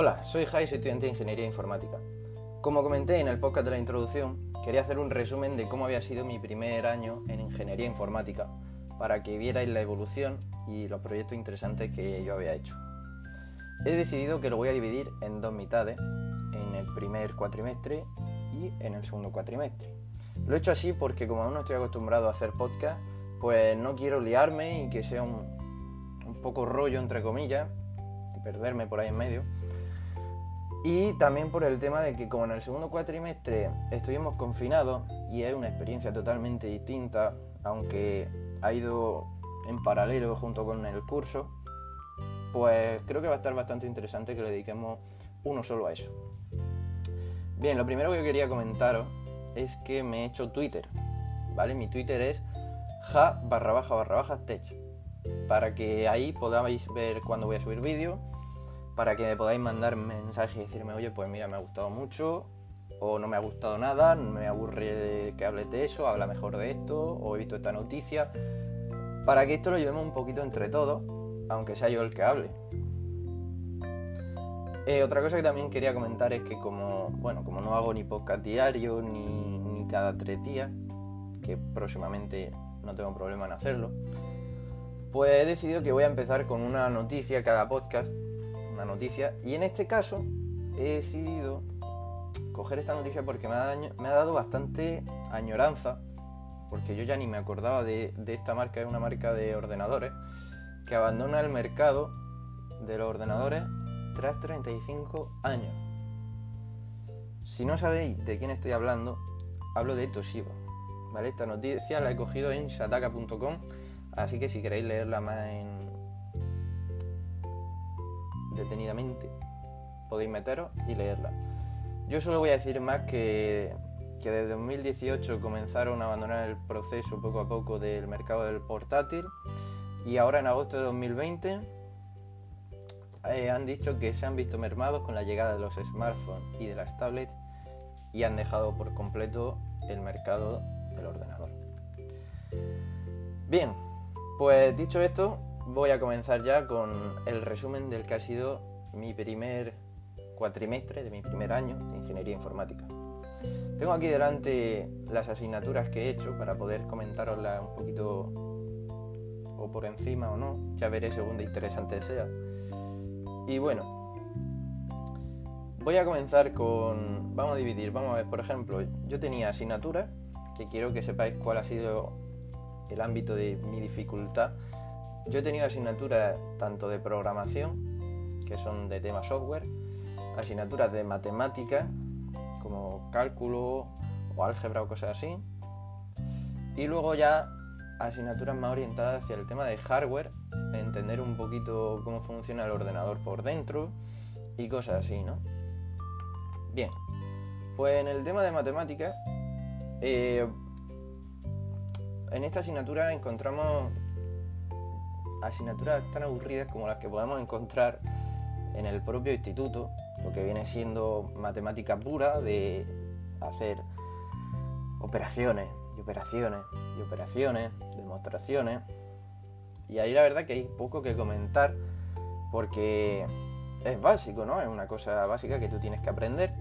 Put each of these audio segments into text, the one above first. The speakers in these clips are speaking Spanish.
Hola, soy Jai, soy estudiante de Ingeniería Informática. Como comenté en el podcast de la introducción, quería hacer un resumen de cómo había sido mi primer año en Ingeniería Informática, para que vierais la evolución y los proyectos interesantes que yo había hecho. He decidido que lo voy a dividir en dos mitades, en el primer cuatrimestre y en el segundo cuatrimestre. Lo he hecho así porque como aún no estoy acostumbrado a hacer podcast, pues no quiero liarme y que sea un, un poco rollo entre comillas y perderme por ahí en medio. Y también por el tema de que como en el segundo cuatrimestre estuvimos confinados y es una experiencia totalmente distinta, aunque ha ido en paralelo junto con el curso, pues creo que va a estar bastante interesante que le dediquemos uno solo a eso. Bien, lo primero que quería comentaros es que me he hecho Twitter, ¿vale? Mi Twitter es ja barra baja barra baja tech, para que ahí podáis ver cuando voy a subir vídeo, para que me podáis mandar mensajes y decirme, oye, pues mira, me ha gustado mucho, o no me ha gustado nada, me aburre que hables de eso, habla mejor de esto, o he visto esta noticia, para que esto lo llevemos un poquito entre todos, aunque sea yo el que hable. Eh, otra cosa que también quería comentar es que como, bueno, como no hago ni podcast diario ni, ni cada tres días, que próximamente no tengo problema en hacerlo, pues he decidido que voy a empezar con una noticia cada podcast, noticia, y en este caso he decidido coger esta noticia porque me ha, me ha dado bastante añoranza, porque yo ya ni me acordaba de, de esta marca, es una marca de ordenadores, que abandona el mercado de los ordenadores tras 35 años. Si no sabéis de quién estoy hablando, hablo de Toshiba. ¿vale? Esta noticia la he cogido en shataka.com, así que si queréis leerla más en... detenidamente, podéis meteros y leerla. Yo solo voy a decir más que, que desde 2018 comenzaron a abandonar el proceso poco a poco del mercado del portátil y ahora en agosto de 2020 eh, han dicho que se han visto mermados con la llegada de los smartphones y de las tablets y han dejado por completo el mercado del ordenador. Bien, pues dicho esto, voy a comenzar ya con el resumen del que ha sido mi primer cuatrimestre de mi primer año de ingeniería informática. Tengo aquí delante las asignaturas que he hecho para poder comentaroslas un poquito o por encima o no, ya veré según de interesante sea. Y bueno, voy a comenzar con, vamos a dividir, vamos a ver, por ejemplo, yo tenía asignaturas, que quiero que sepáis cuál ha sido el ámbito de mi dificultad. Yo he tenido asignaturas tanto de programación, que son de tema software, asignaturas de matemática, como cálculo o álgebra o cosas así. Y luego ya asignaturas más orientadas hacia el tema de hardware, entender un poquito cómo funciona el ordenador por dentro y cosas así, ¿no? Bien, pues en el tema de matemáticas, eh, en esta asignatura encontramos asignaturas tan aburridas como las que podemos encontrar en el propio instituto, lo que viene siendo matemática pura de hacer operaciones y operaciones y operaciones, demostraciones. Y ahí la verdad que hay poco que comentar porque es básico, ¿no? Es una cosa básica que tú tienes que aprender,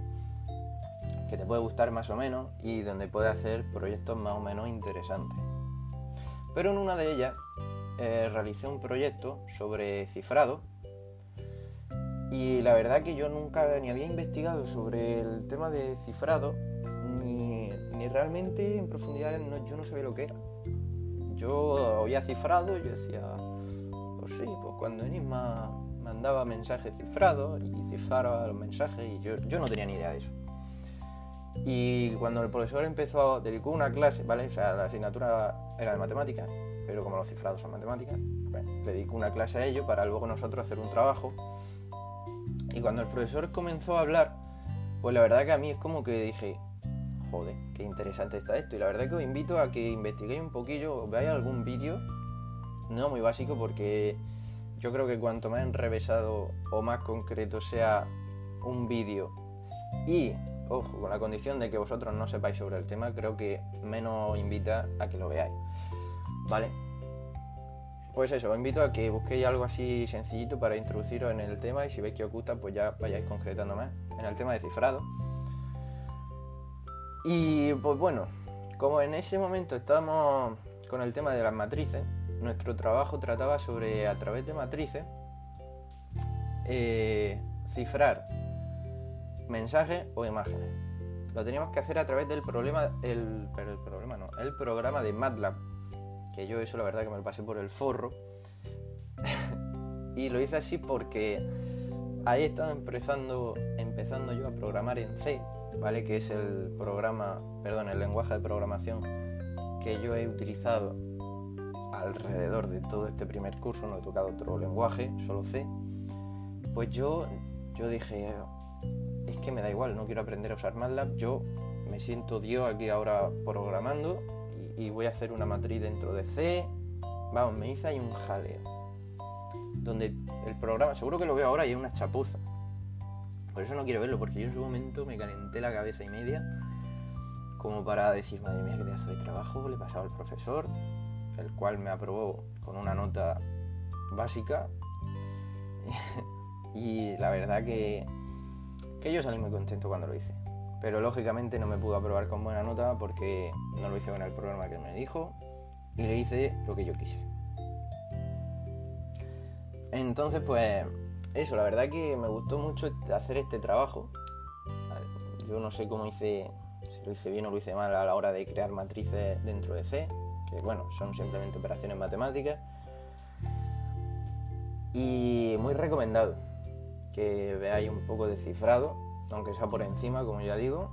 que te puede gustar más o menos y donde puedes hacer proyectos más o menos interesantes. Pero en una de ellas eh, realicé un proyecto sobre cifrado y la verdad que yo nunca ni había investigado sobre el tema de cifrado ni, ni realmente en profundidad yo no sabía lo que era. Yo había cifrado y yo decía, pues sí, pues cuando Enigma mandaba mensajes cifrados y cifraba los mensajes y yo, yo no tenía ni idea de eso. Y cuando el profesor empezó, dedicó una clase, ¿vale? O sea, la asignatura era de matemáticas, pero como los cifrados son matemáticas, bueno, le dedicó una clase a ello para luego nosotros hacer un trabajo. Y cuando el profesor comenzó a hablar, pues la verdad que a mí es como que dije, joder, qué interesante está esto. Y la verdad que os invito a que investiguéis un poquillo, veáis algún vídeo, no muy básico, porque yo creo que cuanto más enrevesado o más concreto sea un vídeo y ojo, con la condición de que vosotros no sepáis sobre el tema, creo que menos invita a que lo veáis. ¿Vale? pues eso, os invito a que busquéis algo así sencillito para introduciros en el tema y si veis que os gusta, pues ya vayáis concretando más en el tema de cifrado. Y pues bueno, como en ese momento estábamos con el tema de las matrices, nuestro trabajo trataba sobre, a través de matrices, eh, cifrar mensajes o imágenes. Lo teníamos que hacer a través del problema, el, el problema no, el programa de MATLAB, que yo eso la verdad que me lo pasé por el forro. y lo hice así porque ahí estaba empezando, empezando yo a programar en C, ¿vale? Que es el programa, perdón, el lenguaje de programación que yo he utilizado alrededor de todo este primer curso, no he tocado otro lenguaje, solo C. Pues yo, yo dije, es que me da igual, no quiero aprender a usar MATLAB, yo me siento Dios aquí ahora programando y, voy a hacer una matriz dentro de C. Vamos, me hice ahí un jaleo. Donde el programa, seguro que lo veo ahora y es una chapuza. Por eso no quiero verlo, porque yo en su momento me calenté la cabeza y media como para decir, madre mía, qué pedazo de trabajo le he pasado al profesor, el cual me aprobó con una nota básica. y la verdad que que yo salí muy contento cuando lo hice. Pero lógicamente no me pudo aprobar con buena nota porque no lo hice con el programa que me dijo y le hice lo que yo quise. Entonces, pues eso, la verdad que me gustó mucho hacer este trabajo. Yo no sé cómo hice, si lo hice bien o lo hice mal a la hora de crear matrices dentro de C, que bueno, son simplemente operaciones matemáticas. Y muy recomendado que veáis un poco de cifrado, aunque sea por encima, como ya digo.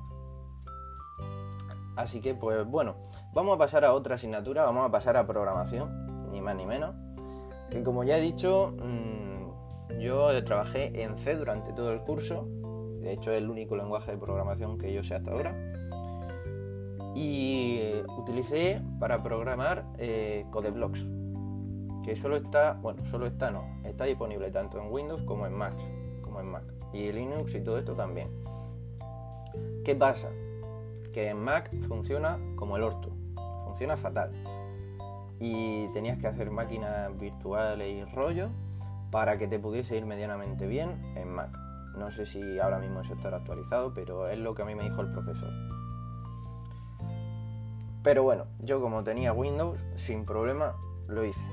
Así que, pues bueno, vamos a pasar a otra asignatura, vamos a pasar a programación, ni más ni menos. Que como ya he dicho, mm, yo trabajé en C durante todo el curso, de hecho es el único lenguaje de programación que yo sé hasta ahora. Y utilicé para programar eh, CodeBlocks, que solo está, bueno, solo está, no, está disponible tanto en Windows como en Mac en Mac. Y Linux y todo esto también. ¿Qué pasa? Que en Mac funciona como el orto. Funciona fatal. Y tenías que hacer máquinas virtuales y rollo para que te pudiese ir medianamente bien en Mac. No sé si ahora mismo eso estará actualizado, pero es lo que a mí me dijo el profesor. Pero bueno, yo como tenía Windows, sin problema lo hice.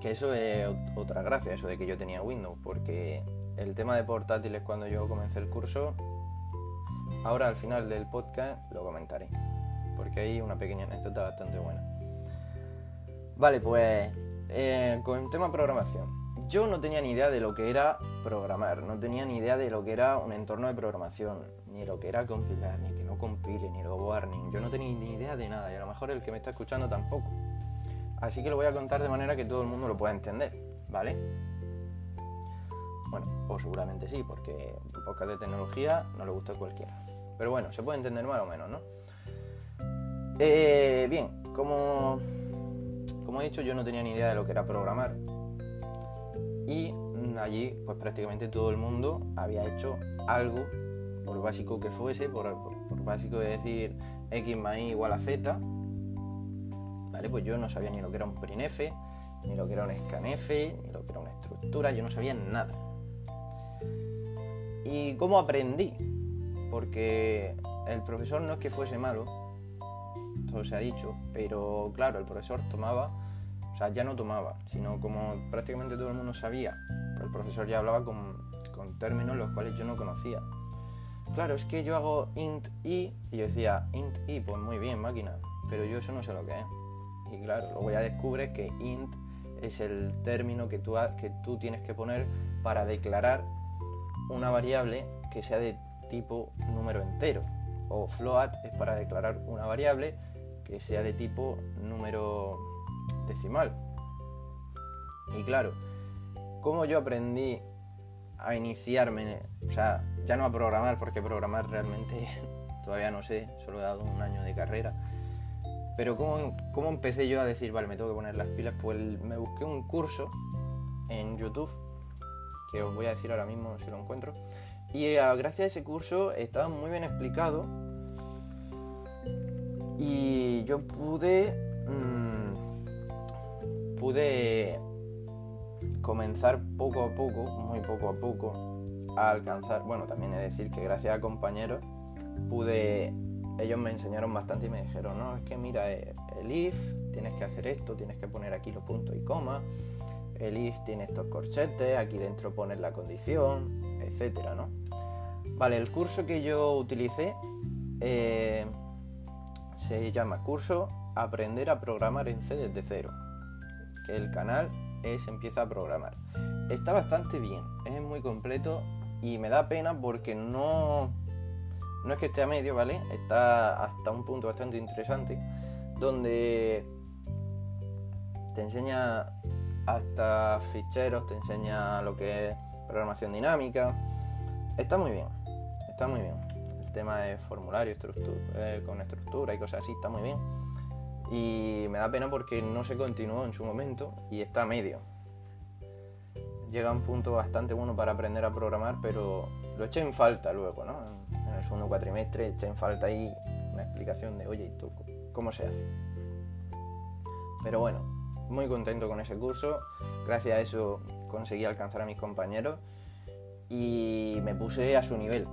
Que eso es otra gracia, eso de que yo tenía Windows, porque el tema de portátiles cuando yo comencé el curso, ahora al final del podcast lo comentaré, porque hay una pequeña anécdota bastante buena. Vale, pues eh, con el tema programación. Yo no tenía ni idea de lo que era programar, no tenía ni idea de lo que era un entorno de programación, ni lo que era compilar, ni que no compile, ni lo warning. Yo no tenía ni idea de nada y a lo mejor el que me está escuchando tampoco. Así que lo voy a contar de manera que todo el mundo lo pueda entender, ¿vale? Bueno, o seguramente sí, porque un podcast de tecnología no le gusta a cualquiera. Pero bueno, se puede entender más o menos, ¿no? Eh, bien, como, como he dicho, yo no tenía ni idea de lo que era programar. Y allí, pues prácticamente todo el mundo había hecho algo, por básico que fuese, por, básico de decir x más y igual a z, pues yo no sabía ni lo que era un printf, ni lo que era un scanf, ni lo que era una estructura, yo no sabía nada. ¿Y cómo aprendí? Porque el profesor no es que fuese malo, todo se ha dicho, pero claro, el profesor tomaba, o sea, ya no tomaba, sino como prácticamente todo el mundo sabía, el profesor ya hablaba con, con términos los cuales yo no conocía. Claro, es que yo hago int i y yo decía int i, pues muy bien, máquina, pero yo eso no sé lo que es. Y claro, luego ya descubres que int es el término que tú, que tú tienes que poner para declarar una variable que sea de tipo número entero. O float es para declarar una variable que sea de tipo número decimal. Y claro, como yo aprendí a iniciarme, o sea, ya no a programar, porque programar realmente todavía no sé, solo he dado un año de carrera, pero ¿cómo, empecé yo a decir, vale, me tengo que poner las pilas? Pues me busqué un curso en YouTube, que os voy a decir ahora mismo si lo encuentro. Y eh, gracias a ese curso estaba muy bien explicado. Y yo pude, mm, pude comenzar poco a poco, muy poco a poco, a alcanzar, bueno, también es decir que gracias a compañeros pude, ellos me enseñaron bastante y me dijeron, no, es que mira, eh, el if, tienes que hacer esto, tienes que poner aquí los puntos y comas, el if tiene estos corchetes, aquí dentro pones la condición, etcétera, ¿no? Vale, el curso que yo utilicé eh, se llama curso Aprender a programar en C desde cero, que el canal es Empieza a programar. Está bastante bien, es muy completo y me da pena porque no, no es que esté a medio, ¿vale? Está hasta un punto bastante interesante donde te enseña hasta ficheros, te enseña lo que es programación dinámica. Está muy bien, está muy bien. El tema de formulario eh, con estructura y cosas así está muy bien. Y me da pena porque no se continuó en su momento y está medio. Llega a un punto bastante bueno para aprender a programar, pero lo eché en falta luego, ¿no? En el segundo cuatrimestre eché en falta ahí una explicación de, oye, ¿tú cómo se hace? Pero bueno, muy contento con ese curso. Gracias a eso conseguí alcanzar a mis compañeros y me puse a su nivel.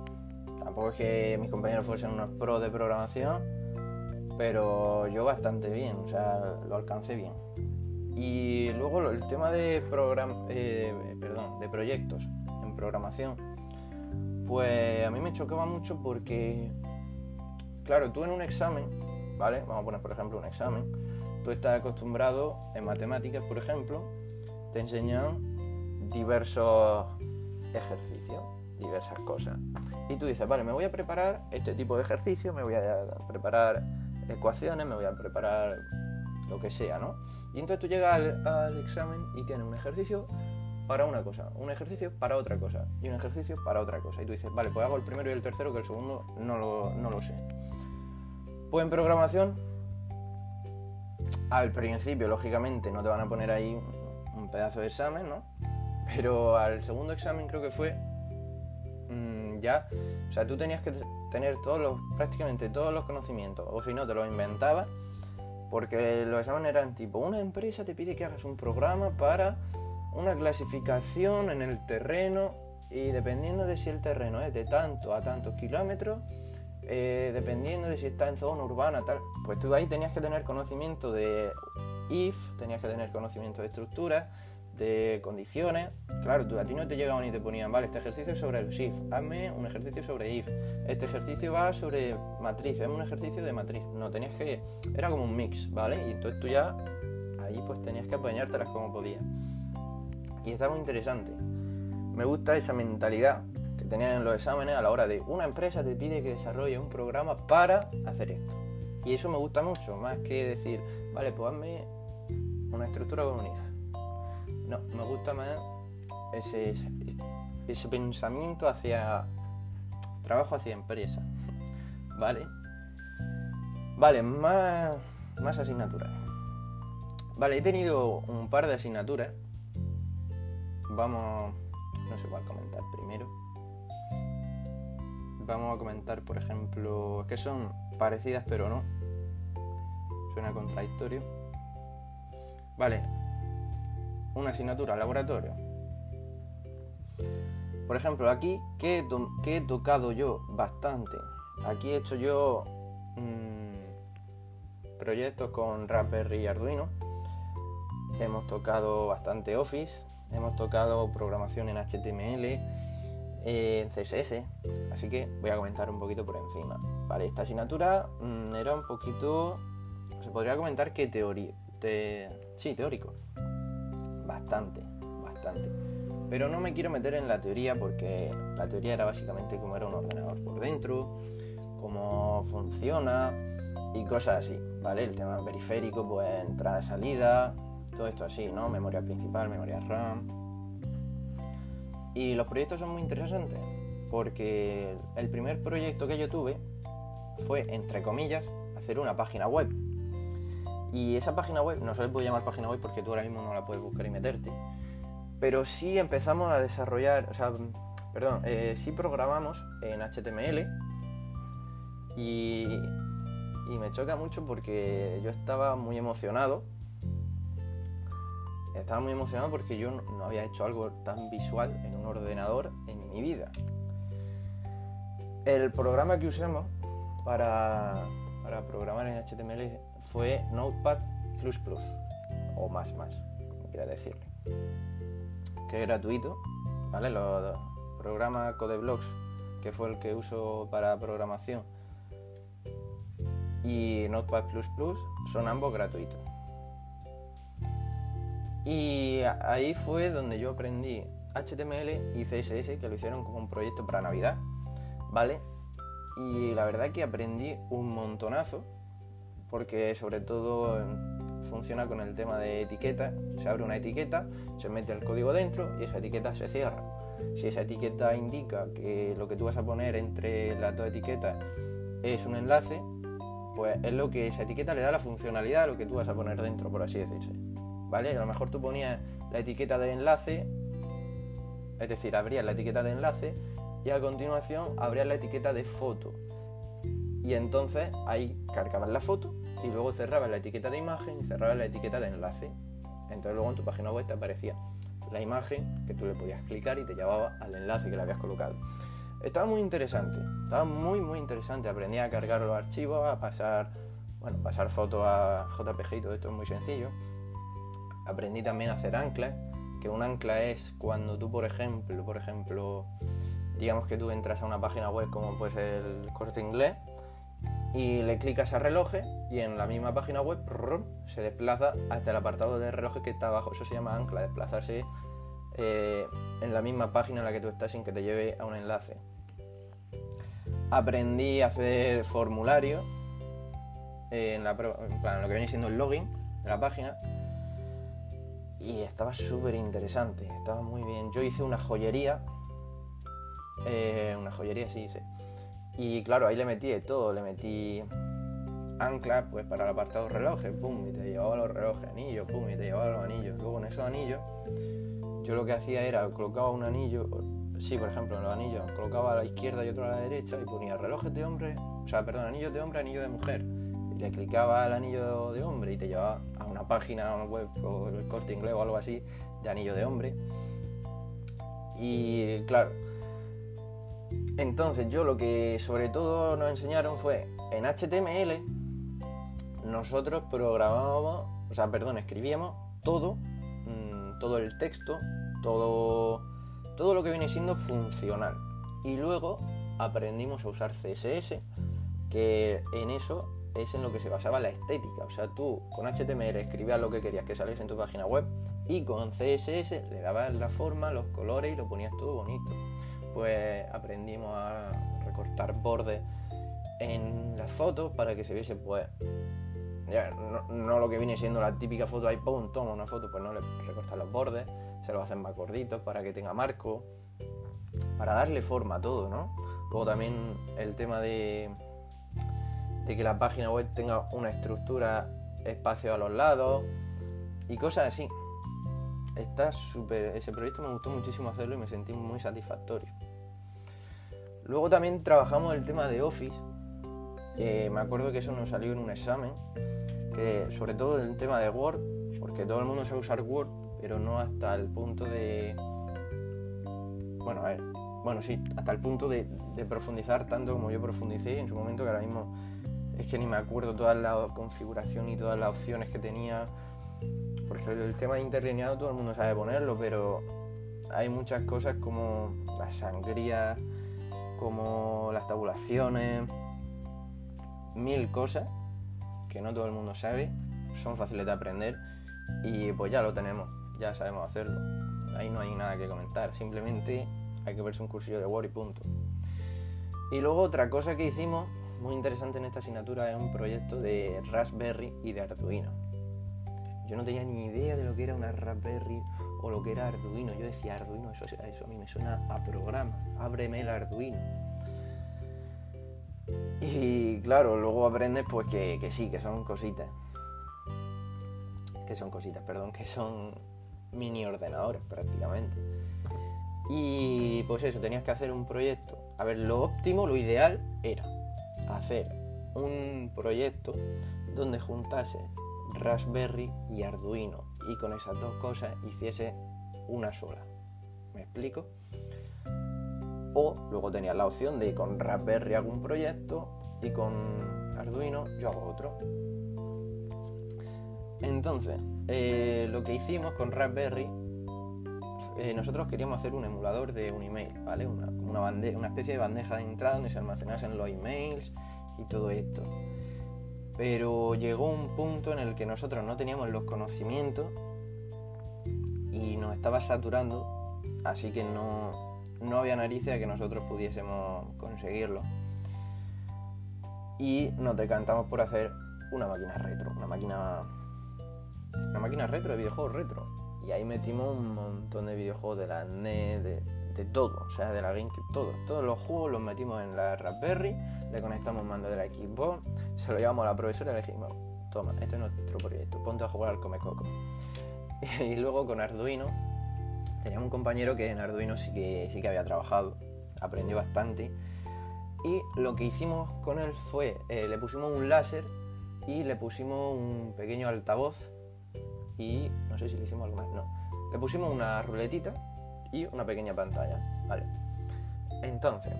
Tampoco es que mis compañeros fuesen unos pros de programación, pero yo bastante bien, o sea, lo alcancé bien. Y luego el tema de, eh, perdón, de proyectos en programación, pues a mí me chocaba mucho porque, claro, tú en un examen, ¿vale? Vamos a poner por ejemplo un examen, tú estás acostumbrado en matemáticas, por ejemplo, te enseñan diversos ejercicios, diversas cosas. Y tú dices, vale, me voy a preparar este tipo de ejercicio, me voy a preparar ecuaciones, me voy a preparar lo que sea, ¿no? Y entonces tú llegas al, examen y tienes un ejercicio para una cosa, un ejercicio para otra cosa y un ejercicio para otra cosa. Y tú dices, vale, pues hago el primero y el tercero, que el segundo no lo, no lo sé. Pues en programación, al principio, lógicamente, no te van a poner ahí un pedazo de examen, ¿no? Pero al segundo examen creo que fue mm, ya, o sea, tú tenías que tener todos los, prácticamente todos los conocimientos, o si no, te los inventabas, porque los exámenes eran tipo, una empresa te pide que hagas un programa para una clasificación en el terreno y dependiendo de si el terreno es de tanto a tantos kilómetros, eh, dependiendo de si está en zona urbana, tal, pues tú ahí tenías que tener conocimiento de if, tenías que tener conocimiento de estructuras, de condiciones. Claro, tú, a ti no te llegaban y te ponían, vale, este ejercicio es sobre el shift, hazme un ejercicio sobre if, este ejercicio va sobre matriz, hazme un ejercicio de matriz. No, tenías que, era como un mix, ¿vale? Y entonces tú ya, ahí pues tenías que apañártelas como podías. Y está muy interesante. Me gusta esa mentalidad tenían en los exámenes a la hora de una empresa te pide que desarrolle un programa para hacer esto. Y eso me gusta mucho, más que decir, vale, pues hazme una estructura con un if no, me gusta más ese, ese, pensamiento hacia trabajo hacia empresa. ¿Vale? Vale, más, más asignaturas. Vale, he tenido un par de asignaturas. Vamos, no sé cuál comentar primero. Vamos a comentar, por ejemplo, que son parecidas pero no. Suena contradictorio. Vale, una asignatura laboratorio. Por ejemplo, aquí, ¿qué, he tocado yo? Bastante. Aquí he hecho yo mm, proyectos con Raspberry y Arduino. Hemos tocado bastante Office. Hemos tocado programación en HTML, en CSS. Así que voy a comentar un poquito por encima. Vale, esta asignatura mm, era un poquito... Se podría comentar que teoría... sí, teórico bastante, bastante. Pero no me quiero meter en la teoría porque la teoría era básicamente cómo era un ordenador por dentro, cómo funciona y cosas así, ¿vale? El tema periférico, pues entrada salida, todo esto así, ¿no? Memoria principal, memoria RAM. Y los proyectos son muy interesantes porque el primer proyecto que yo tuve fue, entre comillas, hacer una página web y esa página web, no se le puede llamar página web porque tú ahora mismo no la puedes buscar y meterte. Pero sí empezamos a desarrollar, o sea, perdón, eh, sí programamos en HTML y, y me choca mucho porque yo estaba muy emocionado estaba muy emocionado porque yo no había hecho algo tan visual en un ordenador en mi vida. El programa que usamos para, para programar en HTML fue Notepad o más más, como quiera decirle, que es gratuito, ¿vale? Los programas CodeBlocks, que fue el que uso para programación, y Notepad son ambos gratuitos. Y ahí fue donde yo aprendí HTML y CSS, que lo hicieron como un proyecto para Navidad, ¿vale? Y la verdad que aprendí un montonazo, porque sobre todo funciona con el tema de etiqueta. Se abre una etiqueta, se mete el código dentro y esa etiqueta se cierra. Si esa etiqueta indica que lo que tú vas a poner entre las dos etiquetas es un enlace, pues es lo que esa etiqueta le da la funcionalidad a lo que tú vas a poner dentro, por así decirse. ¿Vale? A lo mejor tú ponías la etiqueta de enlace, es decir, abrías la etiqueta de enlace y a continuación abrías la etiqueta de foto. Y entonces ahí cargabas la foto y luego cerrabas la etiqueta de imagen y cerrabas la etiqueta de enlace. Entonces luego en tu página web te aparecía la imagen que tú le podías clicar y te llevaba al enlace que le habías colocado. Estaba muy interesante, estaba muy muy interesante. Aprendí a cargar los archivos, a pasar, bueno, pasar fotos a JPG y todo esto es muy sencillo. Aprendí también a hacer anclas, que un ancla es cuando tú, por ejemplo, por ejemplo, digamos que tú entras a una página web como puede ser el corte inglés y le clicas a reloj y en la misma página web se desplaza hasta el apartado de reloj que está abajo. Eso se llama ancla, desplazarse eh, en la misma página en la que tú estás sin que te lleve a un enlace. Aprendí a hacer formularios eh, en, lo que viene siendo el login de la página y estaba súper interesante, estaba muy bien. Yo hice una joyería, eh, una joyería sí hice y claro, ahí le metí todo, le metí anclas pues para el apartado relojes, pum, y te llevaba los relojes, anillos, pum, y te llevaba los anillos. Luego en esos anillos, yo lo que hacía era colocaba un anillo, sí, por ejemplo, en los anillos, colocaba a la izquierda y otro a la derecha y ponía relojes de hombre, o sea, perdón, anillos de hombre, anillo de mujer. Le clicaba al anillo de hombre y te llevaba a una página, web o el corte inglés o algo así de anillo de hombre. Y claro, entonces yo lo que sobre todo nos enseñaron fue en HTML nosotros programábamos, o sea, perdón, escribíamos todo, mm, todo el texto, todo, todo lo que viene siendo funcional. Y luego aprendimos a usar CSS, que en eso es en lo que se basaba la estética. O sea, tú con HTML escribías lo que querías que saliese en tu página web y con CSS le dabas la forma, los colores y lo ponías todo bonito pues aprendimos a recortar bordes en las fotos para que se viese pues no, lo que viene siendo la típica foto ahí pum toma una foto pues no le recortar los bordes se lo hacen más gorditos para que tenga marco para darle forma a todo no luego también el tema de de que la página web tenga una estructura espacio a los lados y cosas así. Está súper ese proyecto me gustó muchísimo hacerlo y me sentí muy satisfactorio. Luego también trabajamos el tema de Office, que me acuerdo que eso nos salió en un examen, que sobre todo el tema de Word, porque todo el mundo sabe usar Word, pero no hasta el punto de... Bueno, a ver, bueno, sí, hasta el punto de, profundizar tanto como yo profundicé en su momento, que ahora mismo es que ni me acuerdo toda la configuración y todas las opciones que tenía, porque el tema de interlineado todo el mundo sabe ponerlo, pero hay muchas cosas como la sangría como las tabulaciones, mil cosas que no todo el mundo sabe, son fáciles de aprender y pues ya lo tenemos, ya sabemos hacerlo. Ahí no hay nada que comentar, simplemente hay que verse un cursillo de Word y punto. Y luego otra cosa que hicimos muy interesante en esta asignatura es un proyecto de Raspberry y de Arduino. Yo no tenía ni idea de lo que era una Raspberry o lo que era Arduino. Yo decía Arduino, eso, a mí me suena a programa, ábreme el Arduino. Y claro, luego aprendes pues que, que sí, que son cositas. Que son cositas, perdón, que son mini ordenadores prácticamente. Y pues eso, tenías que hacer un proyecto. A ver, lo óptimo, lo ideal era hacer un proyecto donde juntase Raspberry y Arduino y con esas dos cosas hiciese una sola. ¿Me explico? O luego tenías la opción de con Raspberry hago un proyecto y con Arduino yo hago otro. Entonces, eh, lo que hicimos con Raspberry, eh, nosotros queríamos hacer un emulador de un email, ¿vale? Una, una especie de bandeja de entrada donde se almacenasen los emails y todo esto. Pero llegó un punto en el que nosotros no teníamos los conocimientos y nos estaba saturando, así que no, no había narices a que nosotros pudiésemos conseguirlo. Y nos decantamos por hacer una máquina retro, una máquina una máquina retro de videojuegos retro. Y ahí metimos un montón de videojuegos de la NES, de, todo, o sea, de la GameCube, todo. Todos los juegos los metimos en la Raspberry, le conectamos mando de la Xbox, se lo llevamos a la profesora y le dijimos, toma, este es nuestro proyecto, ponte a jugar al Come Coco. y luego con Arduino, teníamos un compañero que en Arduino sí que, sí que había trabajado, aprendió bastante. Y lo que hicimos con él fue, eh, le pusimos un láser y le pusimos un pequeño altavoz y no sé si le hicimos algo más, no. Le pusimos una ruletita y una pequeña pantalla, ¿vale? Entonces,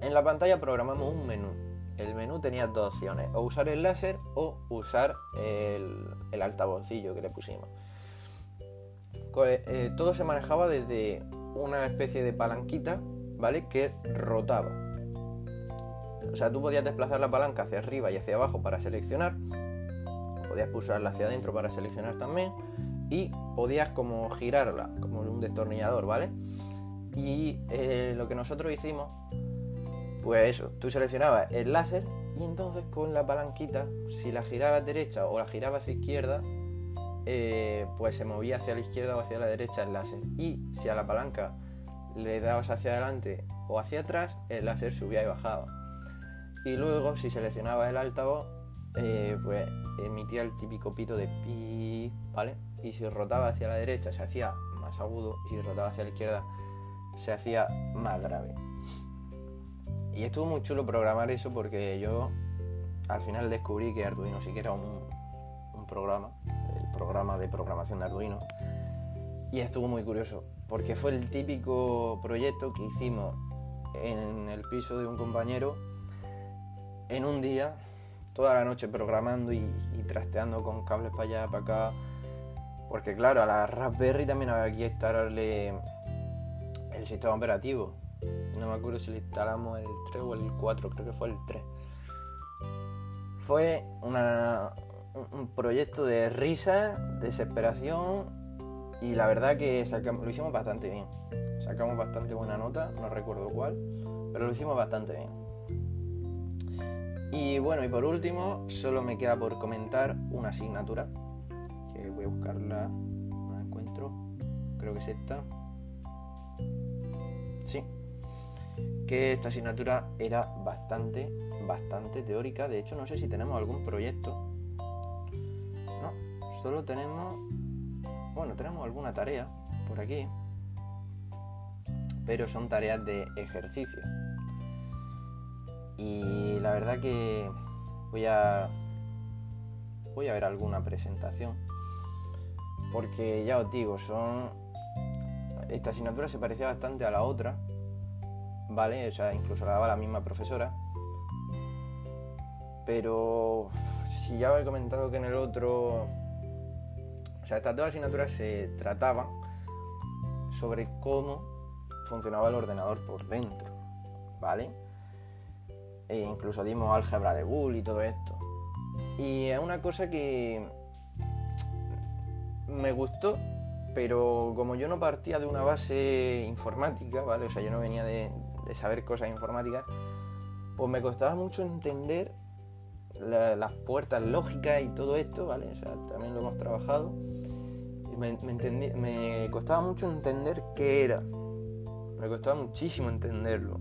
en la pantalla programamos un menú. El menú tenía dos opciones, o usar el láser o usar el, el altavozillo que le pusimos. Eh, todo se manejaba desde una especie de palanquita, ¿vale? Que rotaba. O sea, tú podías desplazar la palanca hacia arriba y hacia abajo para seleccionar, podías pulsarla hacia adentro para seleccionar también y podías como girarla, como un destornillador, ¿vale? Y eh, lo que nosotros hicimos, pues eso, tú seleccionabas el láser y entonces con la palanquita, si la girabas derecha o la girabas hacia izquierda, eh, pues se movía hacia la izquierda o hacia la derecha el láser. Y si a la palanca le dabas hacia adelante o hacia atrás, el láser subía y bajaba. Y luego, si seleccionabas el altavoz, eh, pues emitía el típico pito de pi, ¿vale? Y si rotaba hacia la derecha se hacía más agudo y si rotaba hacia la izquierda se hacía más grave. Y estuvo muy chulo programar eso porque yo al final descubrí que Arduino sí que era un, un programa, el programa de programación de Arduino. Y estuvo muy curioso porque fue el típico proyecto que hicimos en el piso de un compañero en un día toda la noche programando y, trasteando con cables para allá, para acá. Porque claro, a la Raspberry también había que instalarle el sistema operativo. No me acuerdo si le instalamos el 3 o el 4, creo que fue el 3. Fue un proyecto de risa, desesperación y la verdad que lo hicimos bastante bien. Sacamos bastante buena nota, no recuerdo cuál, pero lo hicimos bastante bien. Y bueno, y por último, solo me queda por comentar una asignatura, que voy a buscarla, no la encuentro, creo que es esta. Sí, que esta asignatura era bastante, bastante teórica, de hecho no sé si tenemos algún proyecto. No, solo tenemos, bueno, tenemos alguna tarea por aquí, pero son tareas de ejercicio. Y la verdad que voy a voy a ver alguna presentación. Porque ya os digo, son esta asignatura se parecía bastante a la otra, ¿vale? O sea, incluso la daba la misma profesora. Pero si ya os he comentado que en el otro o sea, estas dos asignaturas se trataban sobre cómo funcionaba el ordenador por dentro, ¿vale? E incluso dimos álgebra de Boole y todo esto. Y es una cosa que me gustó, pero como yo no partía de una base informática, ¿vale? O sea, yo no venía de, saber cosas informáticas, pues me costaba mucho entender las puertas lógicas y todo esto, ¿vale? O sea, también lo hemos trabajado. Me, costaba mucho entender qué era. Me costaba muchísimo entenderlo.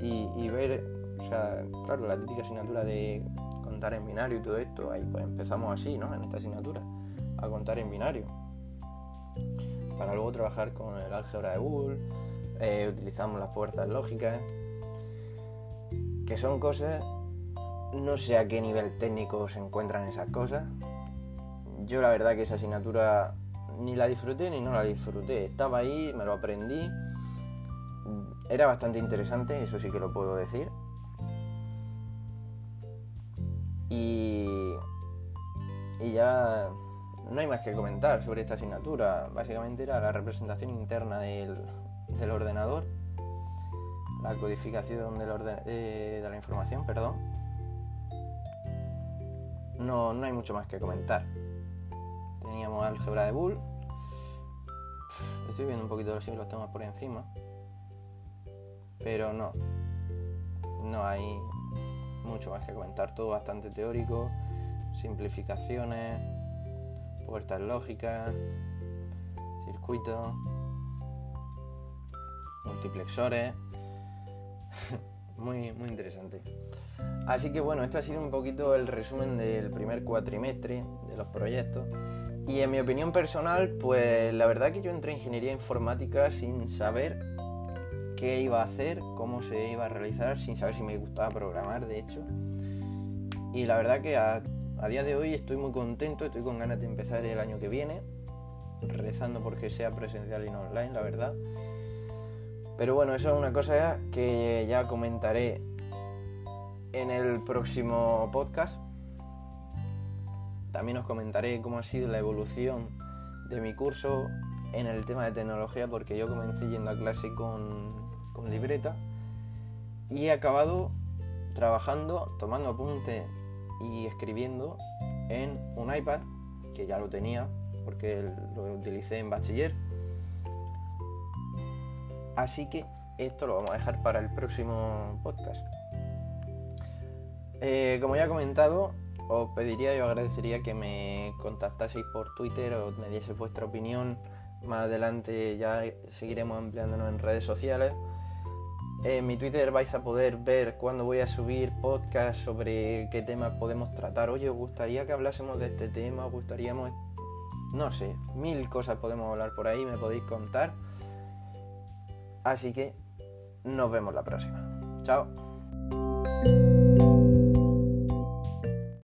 Y ver o sea, claro, la típica asignatura de contar en binario y todo esto, ahí pues empezamos así, ¿no? En esta asignatura, a contar en binario. Para luego trabajar con el álgebra de Boole, eh, utilizamos las puertas lógicas, que son cosas, no sé a qué nivel técnico se encuentran esas cosas. yo la verdad que esa asignatura ni la disfruté ni no la disfruté. Estaba ahí, me lo aprendí. Era bastante interesante, eso sí que lo puedo decir. Y, ya no hay más que comentar sobre esta asignatura. Básicamente era la representación interna del, del ordenador, la codificación del de, la información, perdón. No, no hay mucho más que comentar. Teníamos álgebra de Boole. Estoy viendo un poquito los los temas por encima. Pero no. No hay mucho más que comentar. Todo bastante teórico. Simplificaciones. Puertas lógicas. Circuitos. Multiplexores. muy, muy interesante. Así que bueno, esto ha sido un poquito el resumen del primer cuatrimestre de los proyectos. Y en mi opinión personal, pues la verdad que yo entré en ingeniería informática sin saber qué iba a hacer, cómo se iba a realizar, sin saber si me gustaba programar, de hecho. Y la verdad que a, día de hoy estoy muy contento, estoy con ganas de empezar el año que viene, rezando porque sea presencial y no online, la verdad. Pero bueno, eso es una cosa que ya comentaré en el próximo podcast. También os comentaré cómo ha sido la evolución de mi curso en el tema de tecnología, porque yo comencé yendo a clase con, con libreta y he acabado trabajando, tomando apunte y escribiendo en un iPad, que ya lo tenía, porque lo utilicé en bachiller Así que esto lo vamos a dejar para el próximo podcast. Eh, como ya he comentado, os pediría y os agradecería que me contactaseis por Twitter o me dieseis vuestra opinión. Más adelante ya seguiremos ampliándonos en redes sociales. En mi Twitter vais a poder ver cuándo voy a subir podcast sobre qué temas podemos tratar. Oye, ¿os gustaría que hablásemos de este tema? ¿Os gustaría, No sé, mil cosas podemos hablar por ahí, me podéis contar. Así que nos vemos la próxima. Chao.